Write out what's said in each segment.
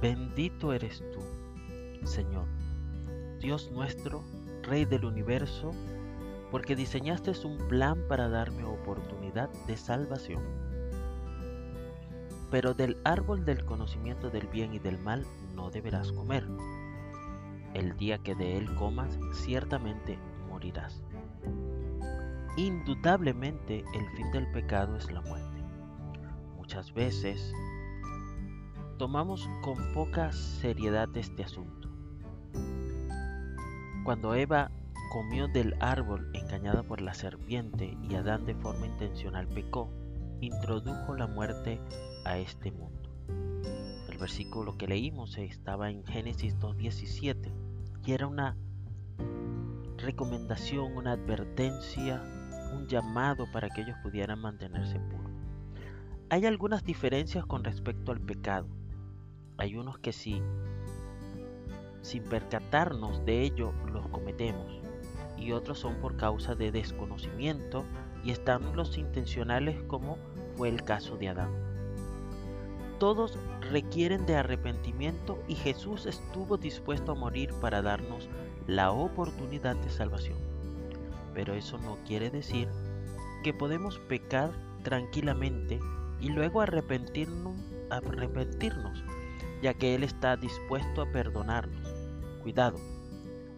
Bendito eres tú, Señor, Dios nuestro, Rey del universo, porque diseñaste un plan para darme oportunidad de salvación. Pero del árbol del conocimiento del bien y del mal no deberás comer. El día que de él comas, ciertamente morirás. Indudablemente el fin del pecado es la muerte. Muchas veces tomamos con poca seriedad este asunto. Cuando Eva comió del árbol engañada por la serpiente y Adán de forma intencional pecó, introdujo la muerte a este mundo. El versículo que leímos estaba en Génesis 2.17 y era una recomendación, una advertencia, un llamado para que ellos pudieran mantenerse puros. Hay algunas diferencias con respecto al pecado. Hay unos que sí, sin percatarnos de ello, los cometemos. Y otros son por causa de desconocimiento y están los intencionales como fue el caso de Adán. Todos requieren de arrepentimiento y Jesús estuvo dispuesto a morir para darnos la oportunidad de salvación. Pero eso no quiere decir que podemos pecar tranquilamente y luego arrepentirnos, arrepentirnos ya que Él está dispuesto a perdonarnos. Cuidado,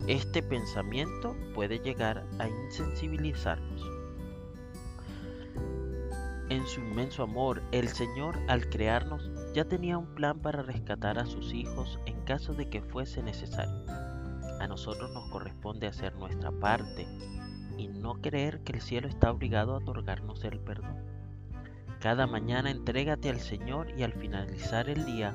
este pensamiento puede llegar a insensibilizarnos. En su inmenso amor, el Señor al crearnos ya tenía un plan para rescatar a sus hijos en caso de que fuese necesario. A nosotros nos corresponde hacer nuestra parte y no creer que el cielo está obligado a otorgarnos el perdón. Cada mañana entrégate al Señor y al finalizar el día